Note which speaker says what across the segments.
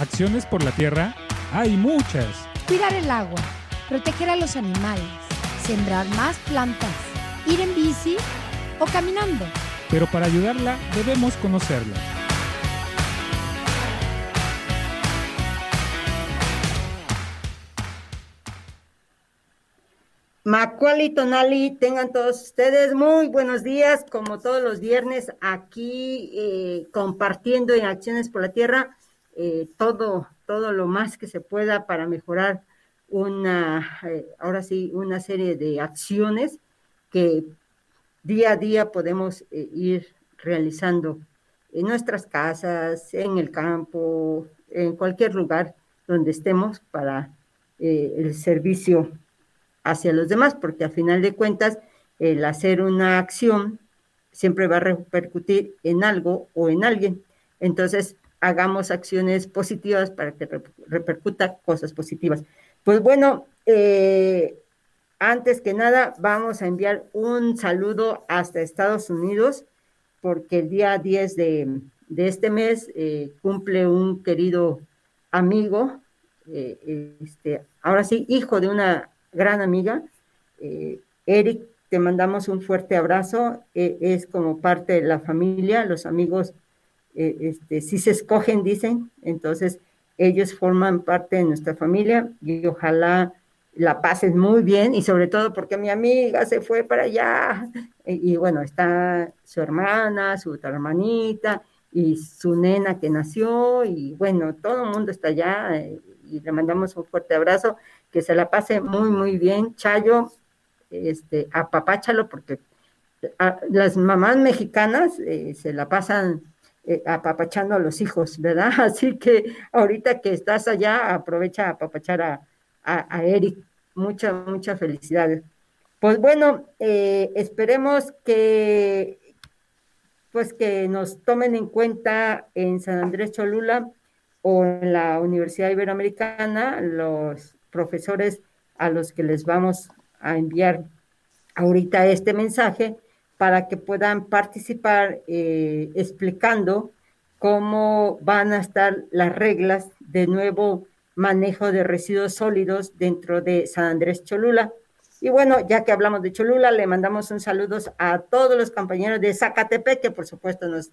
Speaker 1: Acciones por la tierra hay muchas.
Speaker 2: Cuidar el agua, proteger a los animales, sembrar más plantas, ir en bici o caminando.
Speaker 1: Pero para ayudarla debemos conocerla.
Speaker 3: Macuali Tonali, tengan todos ustedes muy buenos días, como todos los viernes, aquí eh, compartiendo en Acciones por la Tierra eh, todo, todo lo más que se pueda para mejorar una, eh, ahora sí, una serie de acciones que día a día podemos ir realizando en nuestras casas, en el campo, en cualquier lugar donde estemos para el servicio hacia los demás, porque a final de cuentas el hacer una acción siempre va a repercutir en algo o en alguien. Entonces, hagamos acciones positivas para que repercuta cosas positivas. Pues bueno, eh, antes que nada, vamos a enviar un saludo hasta Estados Unidos, porque el día 10 de, este mes eh, cumple un querido amigo, eh, este, ahora sí, hijo de una gran amiga. Eric, te mandamos un fuerte abrazo. E, es como parte de la familia. Los amigos, eh, este, si se escogen, dicen. Entonces, ellos forman parte de nuestra familia y ojalá la pasen muy bien y sobre todo porque mi amiga se fue para allá y, bueno, está su hermana, su otra hermanita y su nena que nació y bueno, todo el mundo está allá eh, y le mandamos un fuerte abrazo que se la pase muy, muy bien. Chayo, este, apapáchalo porque las mamás mexicanas eh, se la pasan eh, apapachando a los hijos, ¿verdad? Así que ahorita que estás allá, aprovecha a apapachar a, a, Eric. Mucha, mucha felicidades. Pues bueno, eh, esperemos que pues que nos tomen en cuenta en San Andrés Cholula o en la Universidad Iberoamericana los profesores a los que les vamos a enviar ahorita este mensaje para que puedan participar eh, explicando cómo van a estar las reglas de nuevo manejo de residuos sólidos dentro de San Andrés Cholula. Y bueno, ya que hablamos de Cholula, le mandamos un saludo a todos los compañeros de Zacatepec, que por supuesto nos,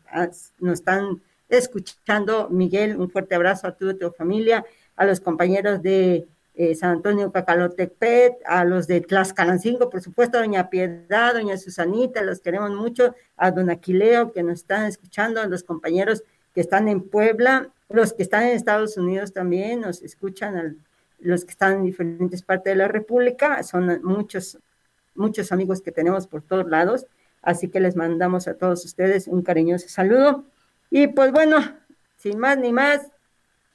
Speaker 3: nos están escuchando. Miguel, un fuerte abrazo a toda tu familia, a los compañeros de eh, San Antonio Cacalotepet, a los de Tlaxcalancingo, por supuesto, a doña Piedad, doña Susanita, los queremos mucho, a don Aquileo que nos están escuchando, a los compañeros que están en Puebla, los que están en Estados Unidos también nos escuchan, los que están en diferentes partes de la República, son muchos, muchos amigos que tenemos por todos lados, así que les mandamos a todos ustedes un cariñoso saludo. Y pues bueno, sin más ni más,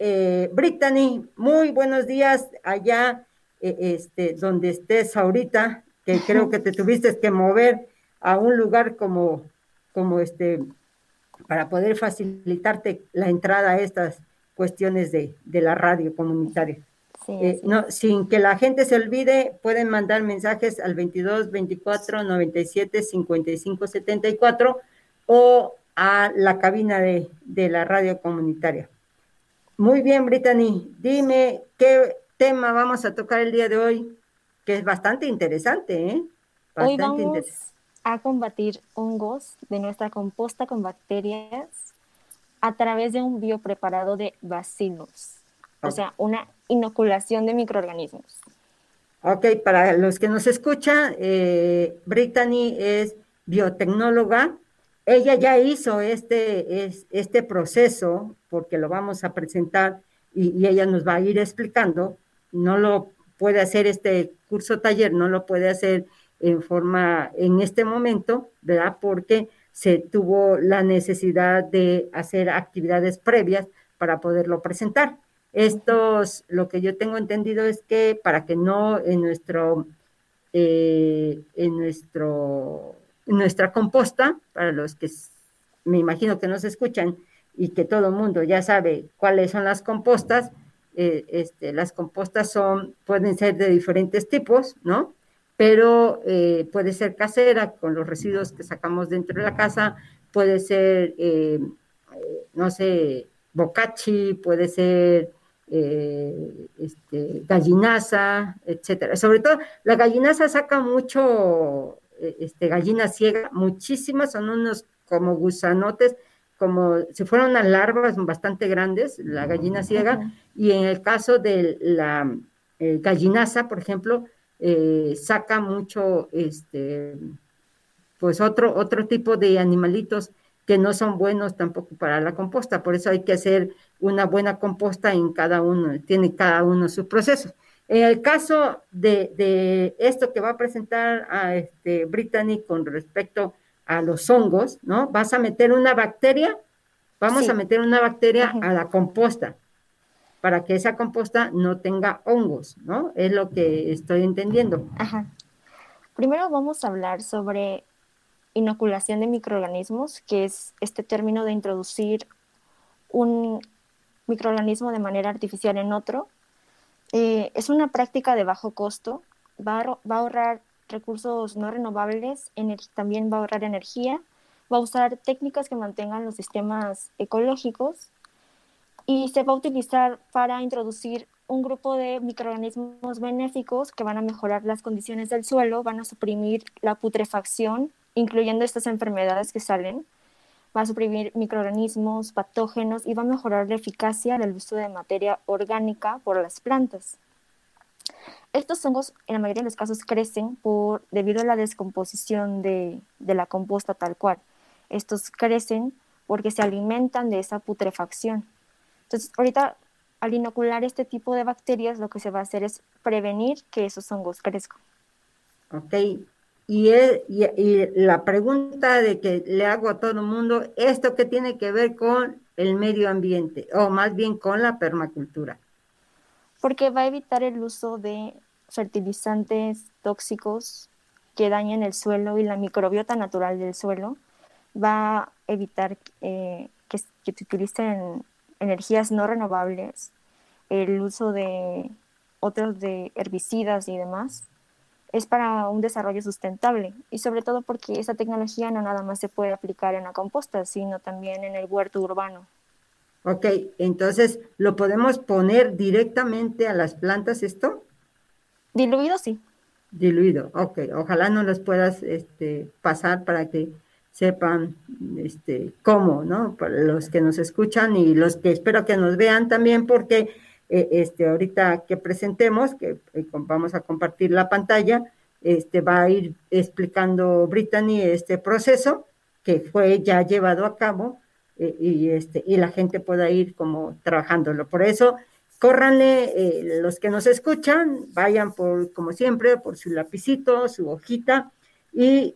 Speaker 3: eh, Brittany, muy buenos días allá, eh, este, donde estés ahorita, que creo que te tuviste que mover a un lugar como, como este, para poder facilitarte la entrada a estas cuestiones de, la radio comunitaria. Eh, no, sin que la gente se olvide, pueden mandar mensajes al 22 24 97 55 74 o a la cabina de, de la radio comunitaria. Muy bien, Brittany. Dime qué tema vamos a tocar el día de hoy, que es bastante interesante, ¿eh?
Speaker 4: hoy vamos a combatir hongos de nuestra composta con bacterias a través de un biopreparado de bacillus, o sea, una inoculación de microorganismos.
Speaker 3: Ok, para los que nos escuchan, eh, Brittany es biotecnóloga ella ya hizo este, este proceso, porque lo vamos a presentar y, ella nos va a ir explicando, no lo puede hacer este curso taller, no lo puede hacer en forma, en este momento, ¿verdad? Porque se tuvo la necesidad de hacer actividades previas para poderlo presentar. Estos, lo que yo tengo entendido es que para que no en nuestro, eh, en nuestro nuestra composta, para los que me imagino que nos escuchan y que todo el mundo ya sabe cuáles son las compostas, eh, este, las compostas son, pueden ser de diferentes tipos, ¿no? Pero eh, puede ser casera, con los residuos que sacamos dentro de la casa, puede ser, eh, no sé, bocachi, puede ser este, gallinaza, etcétera. Sobre todo, la gallinaza saca mucho este, gallina ciega, muchísimas, son unos como gusanotes, como si fueran unas larvas bastante grandes, la gallina ciega, y en el caso de la eh, gallinaza, por ejemplo, eh, saca mucho, este, pues otro, otro tipo de animalitos que no son buenos tampoco para la composta, por eso hay que hacer una buena composta en cada uno, tiene cada uno su proceso. En el caso de, esto que va a presentar a este Brittany con respecto a los hongos, ¿no? Vas a meter una bacteria, vamos a meter una bacteria a la composta para que esa composta no tenga hongos, ¿no? Es lo que estoy entendiendo.
Speaker 4: Ajá. Primero vamos a hablar sobre inoculación de microorganismos, que es este término de introducir un microorganismo de manera artificial en otro eh, es una práctica de bajo costo, va a, ahorrar recursos no renovables, también va a ahorrar energía, va a usar técnicas que mantengan los sistemas ecológicos y se va a utilizar para introducir un grupo de microorganismos benéficos que van a mejorar las condiciones del suelo, van a suprimir la putrefacción, incluyendo estas enfermedades que salen, va a suprimir microorganismos, patógenos y va a mejorar la eficacia del uso de materia orgánica por las plantas. Estos hongos en la mayoría de los casos crecen por, debido a la descomposición de, de la composta tal cual. Estos crecen porque se alimentan de esa putrefacción. Entonces, ahorita al inocular este tipo de bacterias, lo que se va a hacer es prevenir que esos hongos crezcan.
Speaker 3: Ok, y, la pregunta de que le hago a todo el mundo, ¿esto qué tiene que ver con el medio ambiente o más bien con la permacultura?
Speaker 4: Porque va a evitar el uso de fertilizantes tóxicos que dañen el suelo y la microbiota natural del suelo. Va a evitar eh, que, que se utilicen energías no renovables, el uso de otros de herbicidas y demás es para un desarrollo sustentable y sobre todo porque esa tecnología no nada más se puede aplicar en la composta, sino también en el huerto urbano.
Speaker 3: Ok, entonces, ¿lo podemos poner directamente a las plantas esto?
Speaker 4: Diluido, sí.
Speaker 3: Diluido, ok. Ojalá no los puedas este, pasar para que sepan este, cómo, ¿no? Para los que nos escuchan y los que espero que nos vean también, porque eh, este, ahorita que presentemos, que eh, vamos a compartir la pantalla, este, va a ir explicando Brittany este proceso que fue ya llevado a cabo eh, y, este, y la gente pueda ir como trabajándolo. Por eso, córranle, los que nos escuchan, vayan por, como siempre, por su lapicito, su hojita y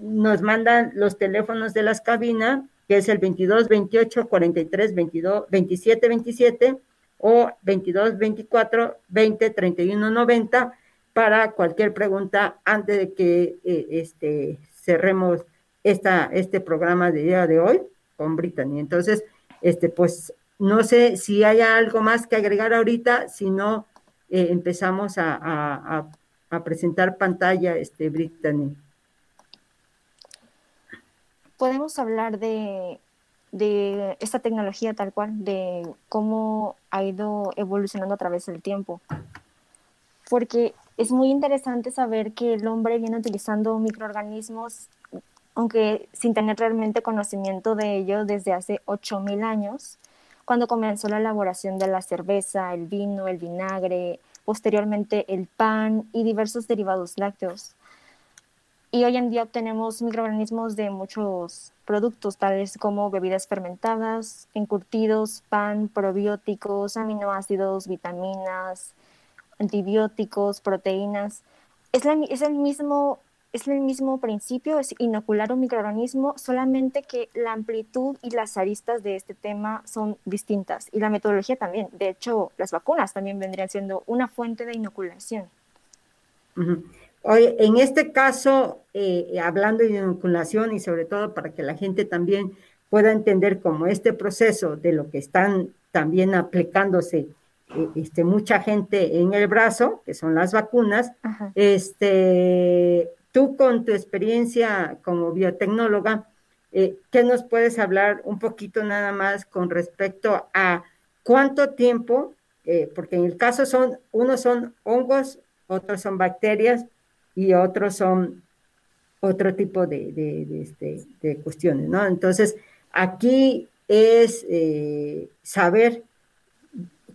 Speaker 3: nos mandan los teléfonos de las cabinas, que es el 22 28 43 22 27 27 o 22 24 20 31 90 para cualquier pregunta antes de que eh, este, cerremos esta, este programa de día de hoy con Brittany. Entonces, este, pues no sé si hay algo más que agregar ahorita, si no eh, empezamos a, presentar pantalla, este, Brittany.
Speaker 4: Podemos hablar de de esta tecnología tal cual, de cómo ha ido evolucionando a través del tiempo. Porque es muy interesante saber que el hombre viene utilizando microorganismos, aunque sin tener realmente conocimiento de ello desde hace 8.000 años, cuando comenzó la elaboración de la cerveza, el vino, el vinagre, posteriormente el pan y diversos derivados lácteos. Y hoy en día obtenemos microorganismos de muchos productos, tales como bebidas fermentadas, encurtidos, pan, probióticos, aminoácidos, vitaminas, antibióticos, proteínas. Es, es, el mismo, es el mismo principio, es inocular un microorganismo, solamente que la amplitud y las aristas de este tema son distintas. Y la metodología también. De hecho, las vacunas también vendrían siendo una fuente de inoculación.
Speaker 3: Oye, en este caso, eh, hablando de inoculación y sobre todo para que la gente también pueda entender cómo este proceso de lo que están también aplicándose eh, este, mucha gente en el brazo, que son las vacunas, este, tú con tu experiencia como biotecnóloga, eh, ¿qué nos puedes hablar un poquito nada más con respecto a cuánto tiempo, eh, porque en el caso son, unos son hongos, otros son bacterias y otros son otro tipo de, de, este, de cuestiones, ¿no? Entonces, aquí es eh, saber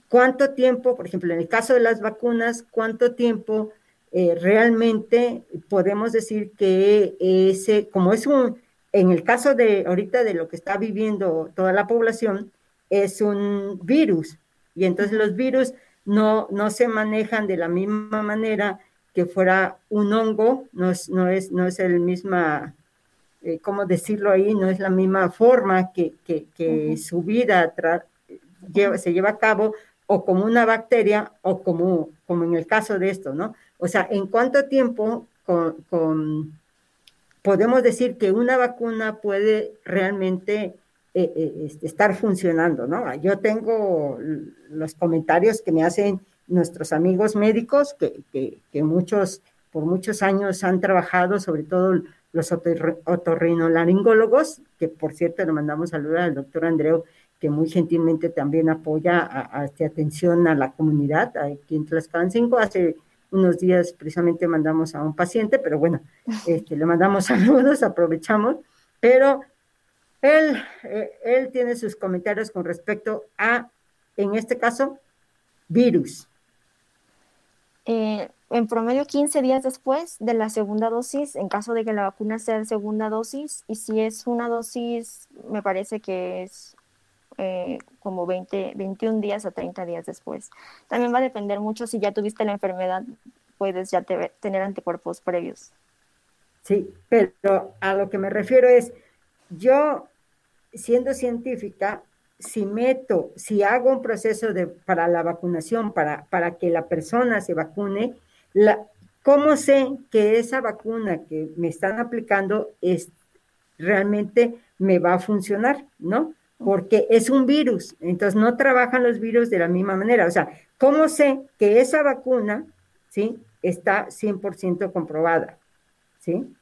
Speaker 3: cuánto tiempo, por ejemplo, en el caso de las vacunas, cuánto tiempo realmente podemos decir que ese, como es un, en el caso de ahorita de lo que está viviendo toda la población, es un virus. Y entonces los virus no, no se manejan de la misma manera que fuera un hongo, no es, no es, no es el misma, eh, ¿cómo decirlo ahí? No es la misma forma que, que, su vida lleva, se lleva a cabo o como una bacteria o como, como en el caso de esto, ¿no? O sea, ¿en cuánto tiempo con podemos decir que una vacuna puede realmente eh, eh, este, estar funcionando, ¿no? Yo tengo los comentarios que me hacen nuestros amigos médicos, que, que, muchos, por muchos años han trabajado, sobre todo los otorrinolaringólogos, que por cierto le mandamos saludar al doctor Andreu, que muy gentilmente también apoya a, esta atención a la comunidad aquí en Tlaxcalancingo. Hace unos días precisamente mandamos a un paciente, pero bueno, este, le mandamos saludos, aprovechamos, pero él, eh, él tiene sus comentarios con respecto a, en este caso, virus.
Speaker 4: Eh, en promedio 15 días después de la segunda dosis, en caso de que la vacuna sea de segunda dosis, y si es una dosis, me parece que es eh, como 20, 21 días a 30 días después. También va a depender mucho si ya tuviste la enfermedad, puedes ya tener anticuerpos previos.
Speaker 3: Sí, pero a lo que me refiero es, yo siendo científica, si meto, si hago un proceso de, para la vacunación, para, para que la persona se vacune, la, ¿cómo sé que esa vacuna que me están aplicando es realmente me va a funcionar, ¿no? porque es un virus, entonces no trabajan los virus de la misma manera. O sea, ¿cómo sé que esa vacuna, ¿sí? Está 100% comprobada, ¿sí?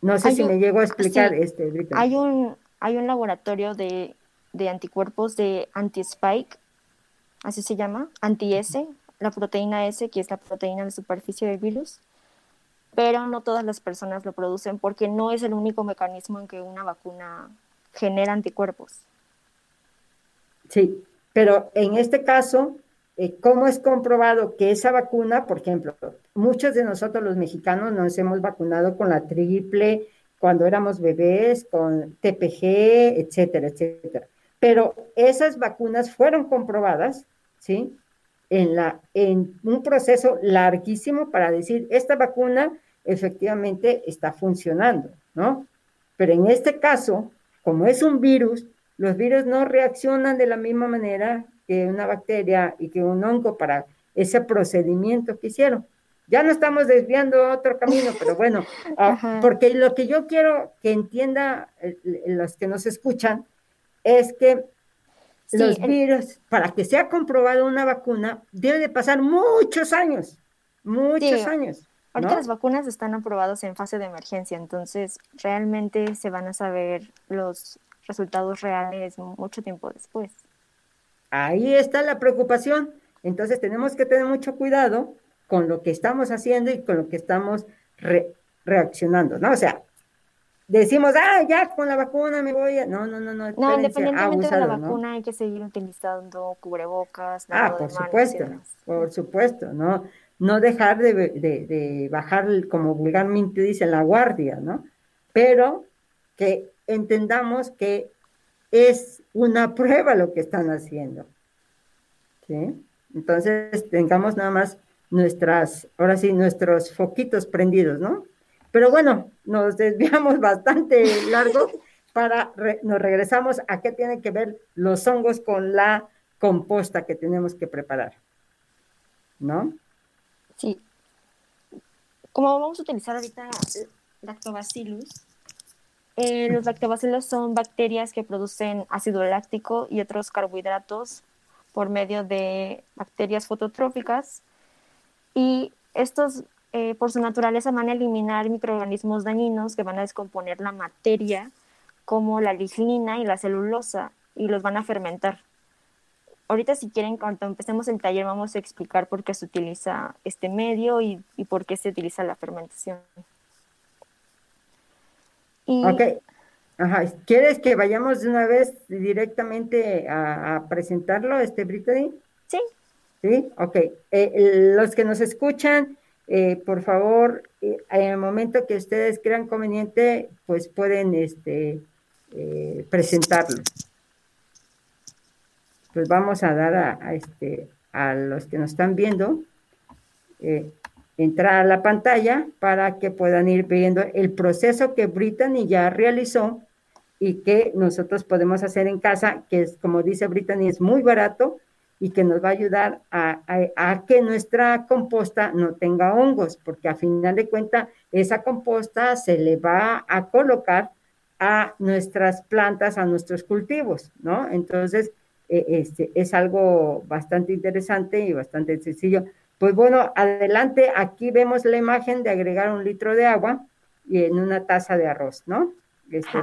Speaker 3: No sé si me llego a explicar, este,
Speaker 4: Hay un, hay un laboratorio de, anticuerpos de anti-spike, así se llama, anti-S, la proteína S, que es la proteína de superficie del virus, pero no todas las personas lo producen porque no es el único mecanismo en que una vacuna genera anticuerpos.
Speaker 3: Sí, pero en este caso, eh, ¿cómo es comprobado que esa vacuna, por ejemplo, muchos de nosotros los mexicanos nos hemos vacunado con la triple cuando éramos bebés, con TPG, etcétera, etcétera. Pero esas vacunas fueron comprobadas, ¿sí? En, la, en un proceso larguísimo para decir, esta vacuna efectivamente está funcionando, ¿no? Pero en este caso, como es un virus, los virus no reaccionan de la misma manera que una bacteria y que un hongo para ese procedimiento que hicieron. Ya no estamos desviando otro camino, pero bueno, ah, porque lo que yo quiero que entienda los que nos escuchan es que los virus, para que sea comprobado una vacuna, debe de pasar muchos años, muchos años.
Speaker 4: Ahorita las vacunas están aprobadas en fase de emergencia, entonces realmente se van a saber los resultados reales mucho tiempo después.
Speaker 3: Ahí está la preocupación. Entonces tenemos que tener mucho cuidado con lo que estamos haciendo y con lo que estamos reaccionando, ¿no? O sea, decimos, ah, ya con la vacuna me voy a... No, no, no, no.
Speaker 4: No, independientemente de la vacuna hay que seguir utilizando cubrebocas.
Speaker 3: Ah, por supuesto, por supuesto, ¿no? no dejar de, bajar, como vulgarmente dice, la guardia, ¿no? Pero que entendamos que es una prueba lo que están haciendo. ¿Sí? Entonces, tengamos nada más nuestras, ahora sí, nuestros foquitos prendidos, ¿no? Pero bueno, nos desviamos bastante largo para, nos regresamos a qué tienen que ver los hongos con la composta que tenemos que preparar, ¿no?
Speaker 4: Sí. Como vamos a utilizar ahorita lactobacillus, eh, los lactobacillus son bacterias que producen ácido láctico y otros carbohidratos por medio de bacterias fototróficas y estos eh, por su naturaleza van a eliminar microorganismos dañinos que van a descomponer la materia, como la lignina y la celulosa, y los van a fermentar. Ahorita si quieren, cuando empecemos el taller, vamos a explicar por qué se utiliza este medio y, por qué se utiliza la fermentación.
Speaker 3: Ok. ¿Quieres que vayamos de una vez directamente a, presentarlo, este Brittany?
Speaker 4: Sí.
Speaker 3: Sí, ok. Eh, los que nos escuchan, eh, por favor, eh, en el momento que ustedes crean conveniente, pues pueden este, presentarlo pues vamos a dar a, este, a los que nos están viendo, entrar a la pantalla para que puedan ir viendo el proceso que Brittany ya realizó y que nosotros podemos hacer en casa, que es, como dice Brittany, es muy barato y que nos va a ayudar a, a que nuestra composta no tenga hongos, porque a final de cuentas esa composta se le va a colocar a nuestras plantas, a nuestros cultivos, ¿no? Entonces, e, este, es algo bastante interesante y bastante sencillo. Pues bueno, adelante, aquí vemos la imagen de agregar un litro de agua y en una taza de arroz, ¿no? Este,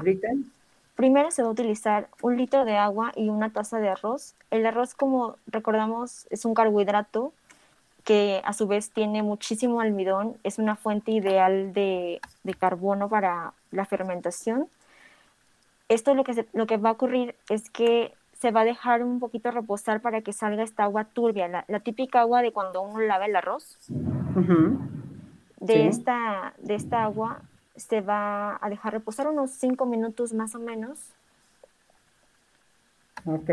Speaker 4: Primero se va a utilizar un litro de agua y una taza de arroz. El arroz, como recordamos, es un carbohidrato que a su vez tiene muchísimo almidón, es una fuente ideal de, de carbono para la fermentación. Esto lo que, lo que va a ocurrir es que se va a dejar un poquito reposar para que salga esta agua turbia, la, típica agua de cuando uno lava el arroz. de, esta, de esta agua se va a dejar reposar unos cinco minutos más o menos.
Speaker 3: Ok.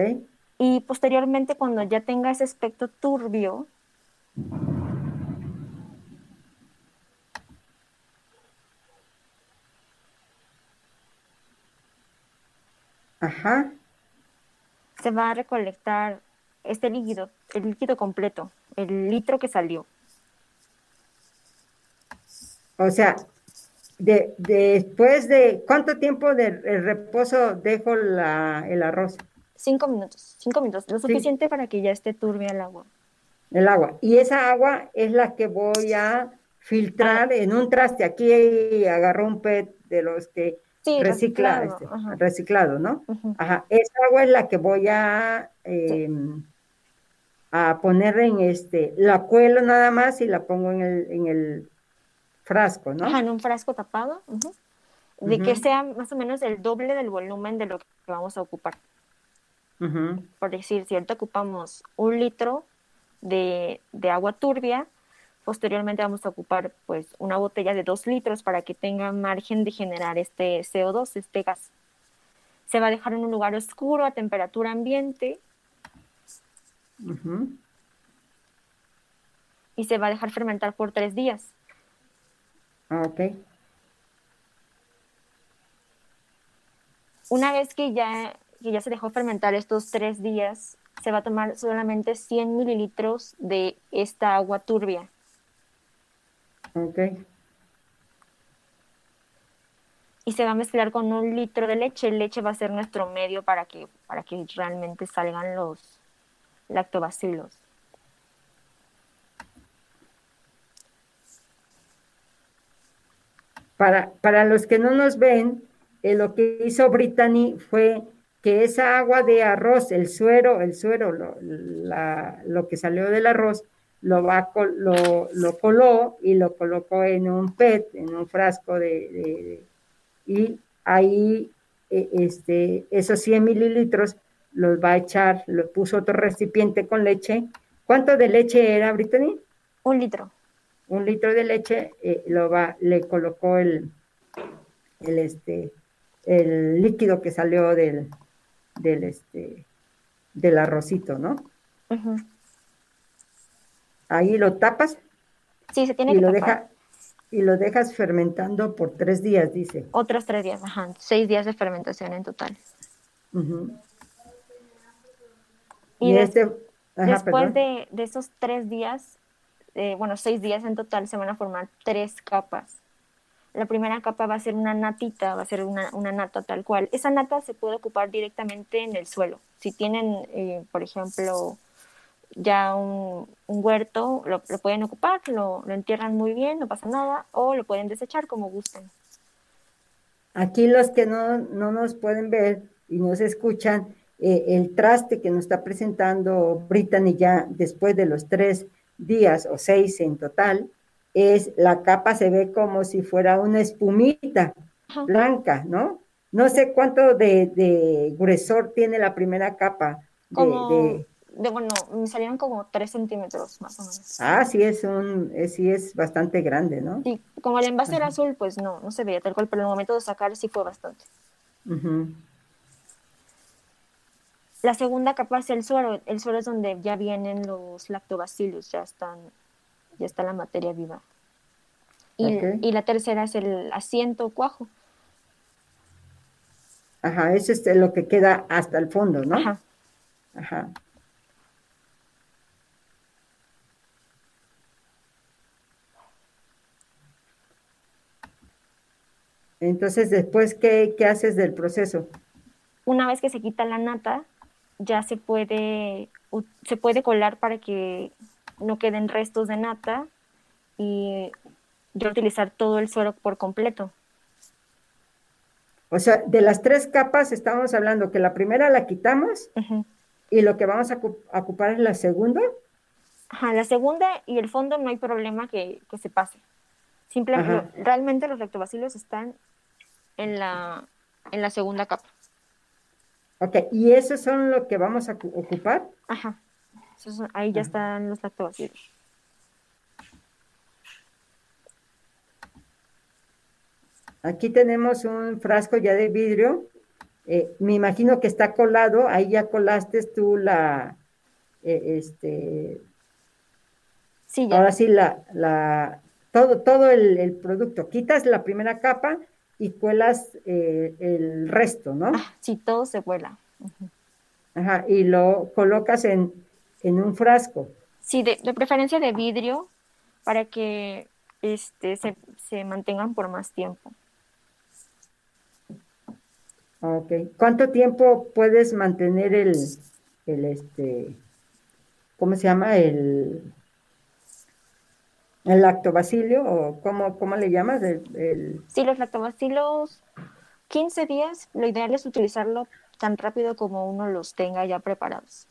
Speaker 4: Y posteriormente, cuando ya tenga ese aspecto turbio,
Speaker 3: Ajá
Speaker 4: se va a recolectar este líquido, el líquido completo, el litro que salió.
Speaker 3: O sea, de, después de cuánto tiempo de reposo dejo el arroz?
Speaker 4: Cinco minutos, cinco minutos, lo suficiente para que ya esté turbia el agua.
Speaker 3: El agua. Y esa agua es la que voy a filtrar en un traste. Aquí agarró un PET de los que recicla, reciclado, reciclado ¿no? Ajá. Esa agua es la que voy a, em, a poner en este, la cuelo nada más y la pongo en el, en el frasco, ¿no?
Speaker 4: Ajá, en un frasco tapado, de que sea más o menos el doble del volumen de lo que vamos a ocupar. Por decir, si ahorita ocupamos un litro de, de agua turbia, Posteriormente vamos a ocupar pues una botella de 2 litros para que tenga margen de generar este CO2, este gas. Se va a dejar en un lugar oscuro a temperatura ambiente. Y se va a dejar fermentar por tres días.
Speaker 3: Ah, ok.
Speaker 4: Una vez que ya, que ya se dejó fermentar estos tres días, se va a tomar solamente 100 mililitros de esta agua turbia.
Speaker 3: Ok.
Speaker 4: Y se va a mezclar con un litro de leche. Leche va a ser nuestro medio para que, para que realmente salgan los lactobacilos.
Speaker 3: Para, para los que no nos ven, eh, lo que hizo Brittany fue que esa agua de arroz, el suero, el suero, lo, lo que salió del arroz, lo, va, lo, lo coló y lo colocó en un PET, en un frasco de, y ahí e, este, esos 100 mililitros los va a echar, lo puso otro recipiente con leche. ¿Cuánto de leche era, Brittany?
Speaker 4: Un litro.
Speaker 3: Un litro de leche, eh, lo va, le colocó el, el, este, el líquido que salió del, del, este, del arrocito, ¿no? ahí lo tapas.
Speaker 4: Sí, se tiene
Speaker 3: y
Speaker 4: que
Speaker 3: lo
Speaker 4: tapar.
Speaker 3: y lo dejas fermentando por tres días, dice.
Speaker 4: Otros tres días, ajá, seis días de fermentación en total. Y, este, después de, esos tres días, eh, bueno, seis días en total, se van a formar tres capas. La primera capa va a ser una natita, va a ser una, una nata tal cual. Esa nata se puede ocupar directamente en el suelo. Si tienen, eh, por ejemplo, ya un, huerto, lo, pueden ocupar, lo, lo entierran muy bien, no pasa nada, o lo pueden desechar como gusten.
Speaker 3: Aquí los que no, no nos pueden ver y nos escuchan, eh, el traste que nos está presentando Brittany ya después de los tres días o seis en total, es la capa se ve como si fuera una espumita blanca, ¿no? No sé cuánto de, gruesor tiene la primera capa.
Speaker 4: De, bueno, me salieron como tres centímetros más o menos.
Speaker 3: Ah, sí es un, sí es bastante grande, ¿no?
Speaker 4: Sí, como el envase era azul, pues no, no se veía tal cual, pero en el momento de sacar sí fue bastante. La segunda capa es el suero. El suero es donde ya vienen los lactobacillus, ya están, ya está la materia viva. Y, la tercera es el asiento cuajo.
Speaker 3: Ajá, eso es lo que queda hasta el fondo, ¿no? Ajá. Ajá. Entonces, después, ¿qué, ¿qué, haces del proceso?
Speaker 4: Una vez que se quita la nata, ya se puede, se puede colar para que no queden restos de nata y yo utilizar todo el suero por completo.
Speaker 3: O sea, de las tres capas estamos hablando que la primera la quitamos y lo que vamos a, ocupar es la segunda.
Speaker 4: Ajá, la segunda y el fondo no hay problema que, se pase. Simplemente, realmente los lactobacilos están en la, en la segunda capa.
Speaker 3: Ok, ¿y esos son lo que vamos a ocupar?
Speaker 4: Ajá, ahí ya están los lactobacilos.
Speaker 3: Aquí tenemos un frasco ya de vidrio. Eh, me imagino que está colado. Ahí ya colaste tú la, eh, este. Sí, ya. Ahora sí la, la, todo, todo el, producto. Quitas la primera capa y cuelas eh, el resto, ¿no?
Speaker 4: Ah, sí, todo se cuela.
Speaker 3: Ajá, y lo colocas en, un frasco.
Speaker 4: Sí, de, preferencia de vidrio para que este, se, se mantengan por más tiempo.
Speaker 3: Ok. ¿Cuánto tiempo puedes mantener el, el este, ¿cómo se llama? El, el lactobacilio o cómo, cómo le llamas? El,
Speaker 4: Sí, los lactobacilos, 15 días, lo ideal es utilizarlo tan rápido como uno los tenga ya preparados.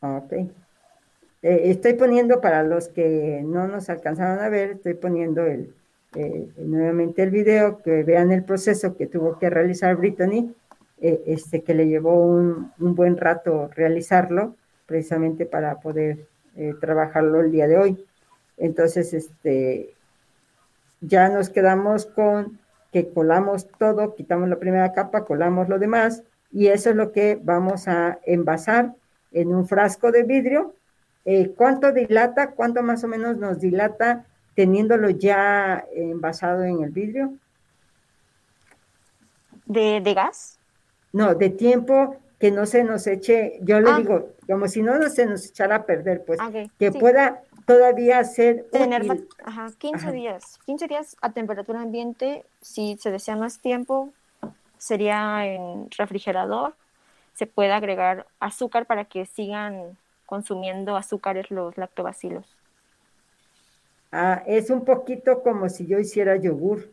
Speaker 3: Ok. Eh, estoy poniendo para los que no nos alcanzaron a ver, estoy poniendo el, eh, nuevamente el video, que vean el proceso que tuvo que realizar Brittany, eh, este, que le llevó un, buen rato realizarlo, precisamente para poder eh, trabajarlo el día de hoy. Entonces, este, ya nos quedamos con que colamos todo, quitamos la primera capa, colamos lo demás, y eso es lo que vamos a envasar en un frasco de vidrio. ¿Cuánto dilata? ¿Cuánto más o menos nos dilata teniéndolo ya envasado en el vidrio.
Speaker 4: ¿De, gas?
Speaker 3: No, de tiempo que no se nos eche, yo le ah. digo, como si no, se nos echara a perder, pues que pueda todavía ser...
Speaker 4: Tener, ajá, 15 días, 15 días a temperatura ambiente, si se desea más tiempo, sería en refrigerador, se puede agregar azúcar para que sigan consumiendo azúcares los lactobacilos.
Speaker 3: Ah, es un poquito como si yo hiciera yogur.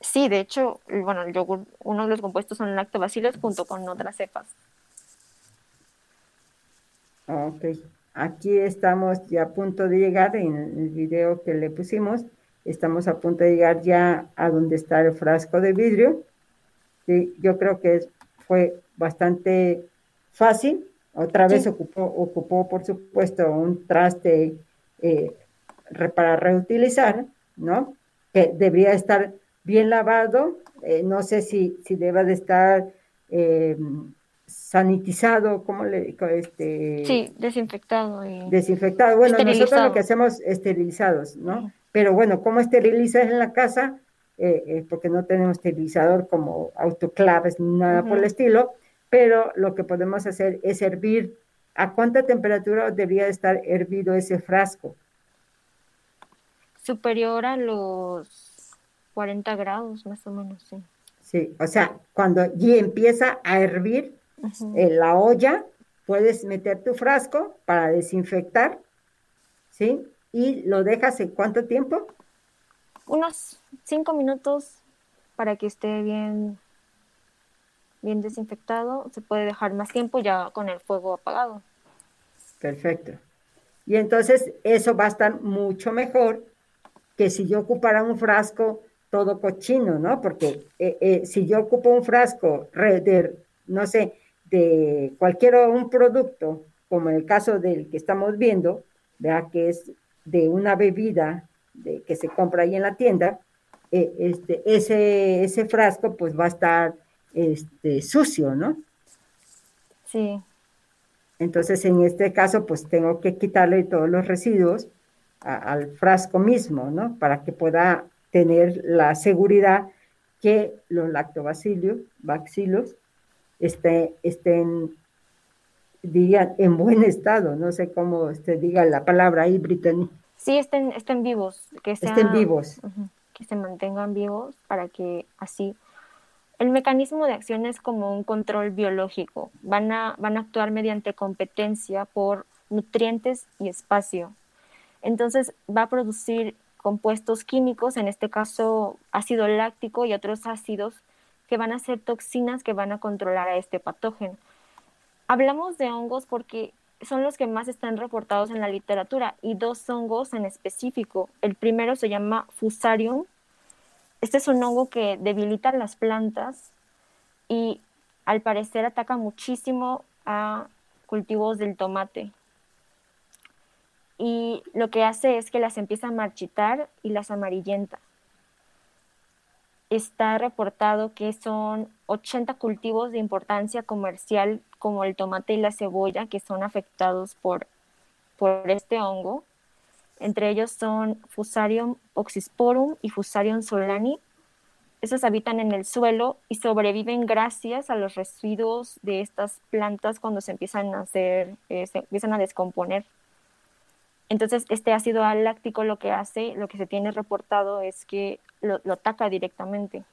Speaker 4: Sí, de hecho, bueno, el yogur, uno de los compuestos son lactobacilos junto con otras cepas.
Speaker 3: Ok, aquí estamos ya a punto de llegar en el video que le pusimos. Estamos a punto de llegar ya a donde está el frasco de vidrio. Sí, yo creo que fue bastante fácil. Otra vez ocupó, ocupó, por supuesto, un traste eh, para reutilizar, ¿no? Que debería estar bien lavado, eh, no sé si, si deba de estar eh, sanitizado, ¿cómo le este
Speaker 4: Sí, desinfectado y
Speaker 3: desinfectado. Bueno, nosotros lo que hacemos esterilizados, ¿no? Pero bueno, ¿cómo esterilizas en la casa? Eh, porque no tenemos esterilizador como autoclaves ni nada por el estilo, pero lo que podemos hacer es hervir. ¿A cuánta temperatura debería estar hervido ese frasco?
Speaker 4: superior a los 40 grados, más o menos, sí.
Speaker 3: Sí, o sea, cuando ya empieza a hervir en la olla, puedes meter tu frasco para desinfectar, ¿sí? Y lo dejas en cuánto tiempo?
Speaker 4: Unos cinco minutos para que esté bien, bien desinfectado. Se puede dejar más tiempo ya con el fuego apagado.
Speaker 3: Perfecto. Y entonces eso va a estar mucho mejor que si yo ocupara un frasco todo cochino, ¿no? Porque eh, eh, si yo ocupo un frasco de, no sé, de cualquier un producto, como en el caso del que estamos viendo, vea que es de una bebida de, que se compra ahí en la tienda, eh, este, ese, ese frasco pues va a estar este, sucio, ¿no?
Speaker 4: Sí.
Speaker 3: Entonces, en este caso, pues tengo que quitarle todos los residuos al frasco mismo, ¿no? Para que pueda tener la seguridad que los lactobacillus, bacilos, este, estén, dirían, en buen estado. No sé cómo usted diga la palabra ahí, Brittany.
Speaker 4: Sí, estén, estén vivos. Que
Speaker 3: estén vivos.
Speaker 4: que se mantengan vivos para que así el mecanismo de acción es como un control biológico. Van a, van a actuar mediante competencia por nutrientes y espacio. Entonces va a producir compuestos químicos, en este caso ácido láctico y otros ácidos, que van a ser toxinas que van a controlar a este patógeno. Hablamos de hongos porque son los que más están reportados en la literatura y dos hongos en específico. El primero se llama Fusarium este es un hongo que debilita las plantas y al parecer ataca muchísimo a cultivos del tomate. Y lo que hace es que las empieza a marchitar y las amarillenta. Está reportado que son 80 cultivos de importancia comercial como el tomate y la cebolla que son afectados por, por este hongo entre ellos son Fusarium oxysporum y Fusarium solani. Esos habitan en el suelo y sobreviven gracias a los residuos de estas plantas cuando se empiezan a hacer, eh, se empiezan a descomponer. Entonces, este ácido láctico lo que hace, lo que se tiene reportado es que lo, lo ataca directamente.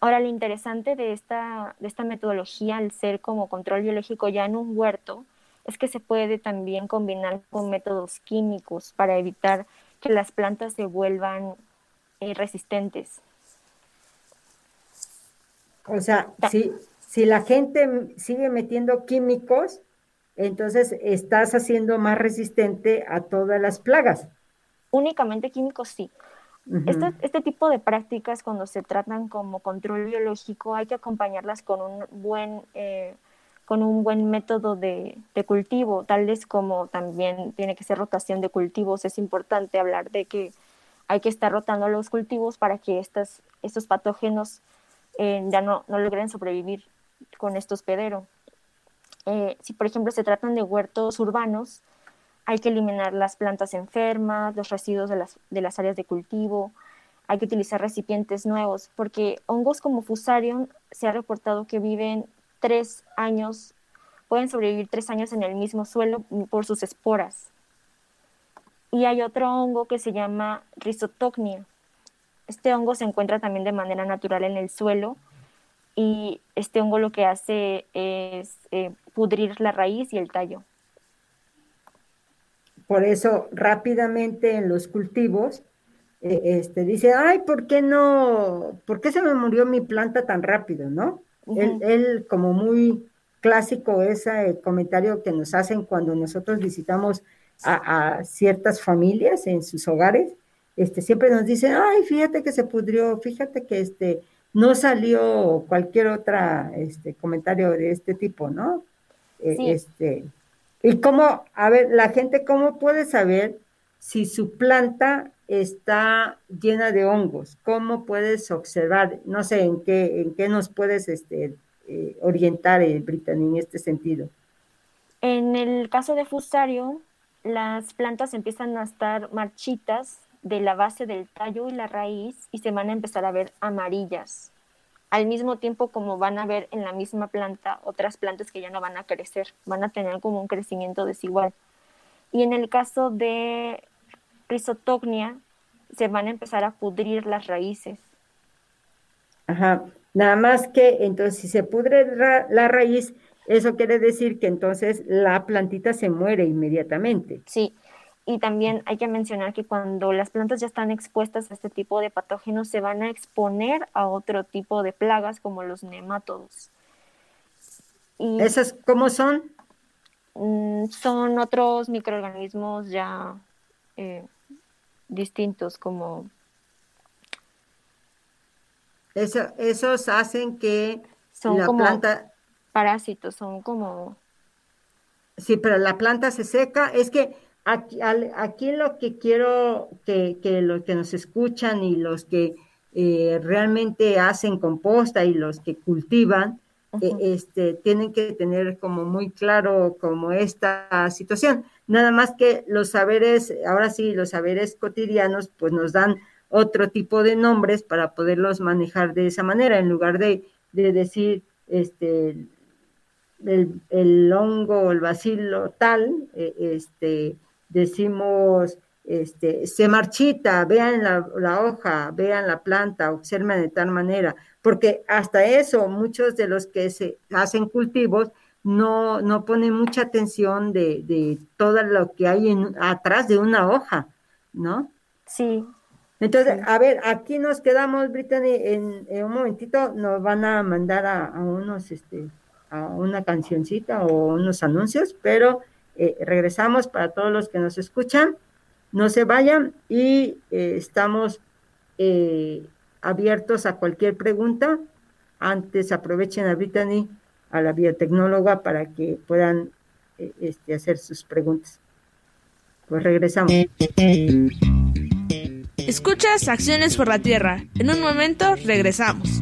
Speaker 4: Ahora, lo interesante de esta, de esta metodología, al ser como control biológico ya en un huerto, es que se puede también combinar con métodos químicos para evitar que las plantas se vuelvan eh, resistentes.
Speaker 3: O sea, si, si la gente sigue metiendo químicos, entonces estás haciendo más resistente a todas las plagas.
Speaker 4: Únicamente químicos, sí. Este, este, tipo de prácticas, cuando se tratan como control biológico, hay que acompañarlas con un buen eh, con un buen método de, cultivo, tal vez como también tiene que ser rotación de cultivos, es importante hablar de que hay que estar rotando los cultivos para que estas, estos patógenos eh, ya no, no, logren sobrevivir con este hospedero. Eh, si, por ejemplo, se tratan de huertos urbanos, hay que eliminar las plantas enfermas, los residuos de las, de las áreas de cultivo, hay que utilizar recipientes nuevos, porque hongos como Fusarium se ha reportado que viven tres años, pueden sobrevivir tres años en el mismo suelo por sus esporas. Y hay otro hongo que se llama Rhizotocnia. Este hongo se encuentra también de manera natural en el suelo y este hongo lo que hace es eh, pudrir la raíz y el tallo.
Speaker 3: Por eso rápidamente en los cultivos eh, este, dice, ay, ¿por qué no? ¿Por qué se me murió mi planta tan rápido, no? él, como muy clásico ese comentario que nos hacen cuando nosotros visitamos a, ciertas familias en sus hogares, este, siempre nos dicen, ay, fíjate que se pudrió, fíjate que este, no salió cualquier otra este, comentario de este tipo, ¿no? E, este, y cómo, a ver, la gente, ¿cómo puede saber si su planta está llena de hongos. ¿Cómo puedes observar? No sé, ¿en qué, en qué nos puedes este, eh, orientar, eh, Brittany, en este sentido?
Speaker 4: En el caso de fusario, las plantas empiezan a estar marchitas de la base del tallo y la raíz y se van a empezar a ver amarillas. Al mismo tiempo como van a ver en la misma planta otras plantas que ya no van a crecer, van a tener como un crecimiento desigual. Y en el caso de Crisotognia, se van a empezar a pudrir las raíces.
Speaker 3: Ajá, nada más que entonces si se pudre la, raíz, eso quiere decir que entonces la plantita se muere inmediatamente.
Speaker 4: Sí, y también hay que mencionar que cuando las plantas ya están expuestas a este tipo de patógenos, se van a exponer a otro tipo de plagas como los nemátodos.
Speaker 3: Y, ¿Esas cómo son?
Speaker 4: Mm, son otros microorganismos ya eh, distintos como...
Speaker 3: Eso, esos hacen que son la planta...
Speaker 4: Parásitos, son como...
Speaker 3: Sí, pero la planta se seca. Es que aquí, aquí lo que quiero que, que los que nos escuchan y los que eh, realmente hacen composta y los que cultivan, eh, este, tienen que tener como muy claro como esta situación. Nada más que los saberes, ahora sí, los saberes cotidianos, pues nos dan otro tipo de nombres para poderlos manejar de esa manera, en lugar de, decir, este, el, el, hongo, el bacilo tal, eh, este, decimos, este, se marchita, vean la, la, hoja, vean la planta, observen de tal manera, porque hasta eso muchos de los que se hacen cultivos no, no ponen mucha atención de, de todo lo que hay en, atrás de una hoja, ¿no?
Speaker 4: Sí.
Speaker 3: Entonces, a ver, aquí nos quedamos, Brittany, en, un momentito nos van a mandar a, unos, este, a una cancioncita o unos anuncios, pero eh, regresamos para todos los que nos escuchan, no se vayan y eh, estamos eh, abiertos a cualquier pregunta. Antes aprovechen a Brittany a la biotecnóloga para que puedan este, hacer sus preguntas. Pues regresamos.
Speaker 5: Escuchas Acciones por la Tierra. En un momento regresamos.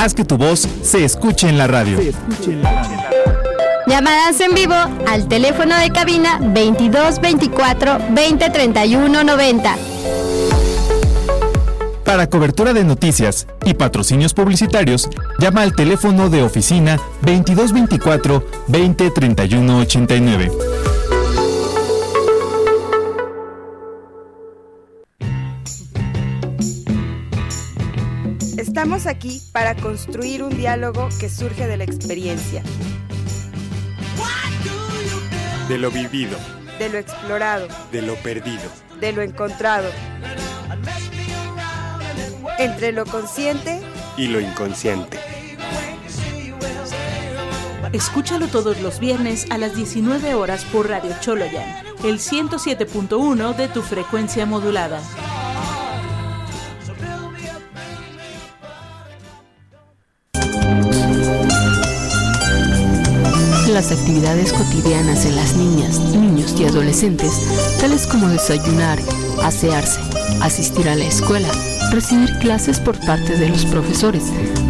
Speaker 6: Haz que tu voz se escuche en la radio.
Speaker 2: Llamadas en vivo al teléfono de cabina 22 24 20 31 90.
Speaker 6: Para cobertura de noticias y patrocinios publicitarios, llama al teléfono de oficina 2224 20 31 89.
Speaker 7: Estamos aquí para construir un diálogo que surge de la experiencia.
Speaker 8: De lo vivido,
Speaker 7: de lo explorado,
Speaker 8: de lo perdido,
Speaker 7: de lo encontrado, entre lo consciente
Speaker 8: y lo inconsciente.
Speaker 5: Escúchalo todos los viernes a las 19 horas por Radio Choloyan, el 107.1 de tu frecuencia modulada.
Speaker 9: Las actividades cotidianas de las niñas, niños y adolescentes, tales como desayunar, asearse, asistir a la escuela, recibir clases por parte de los profesores,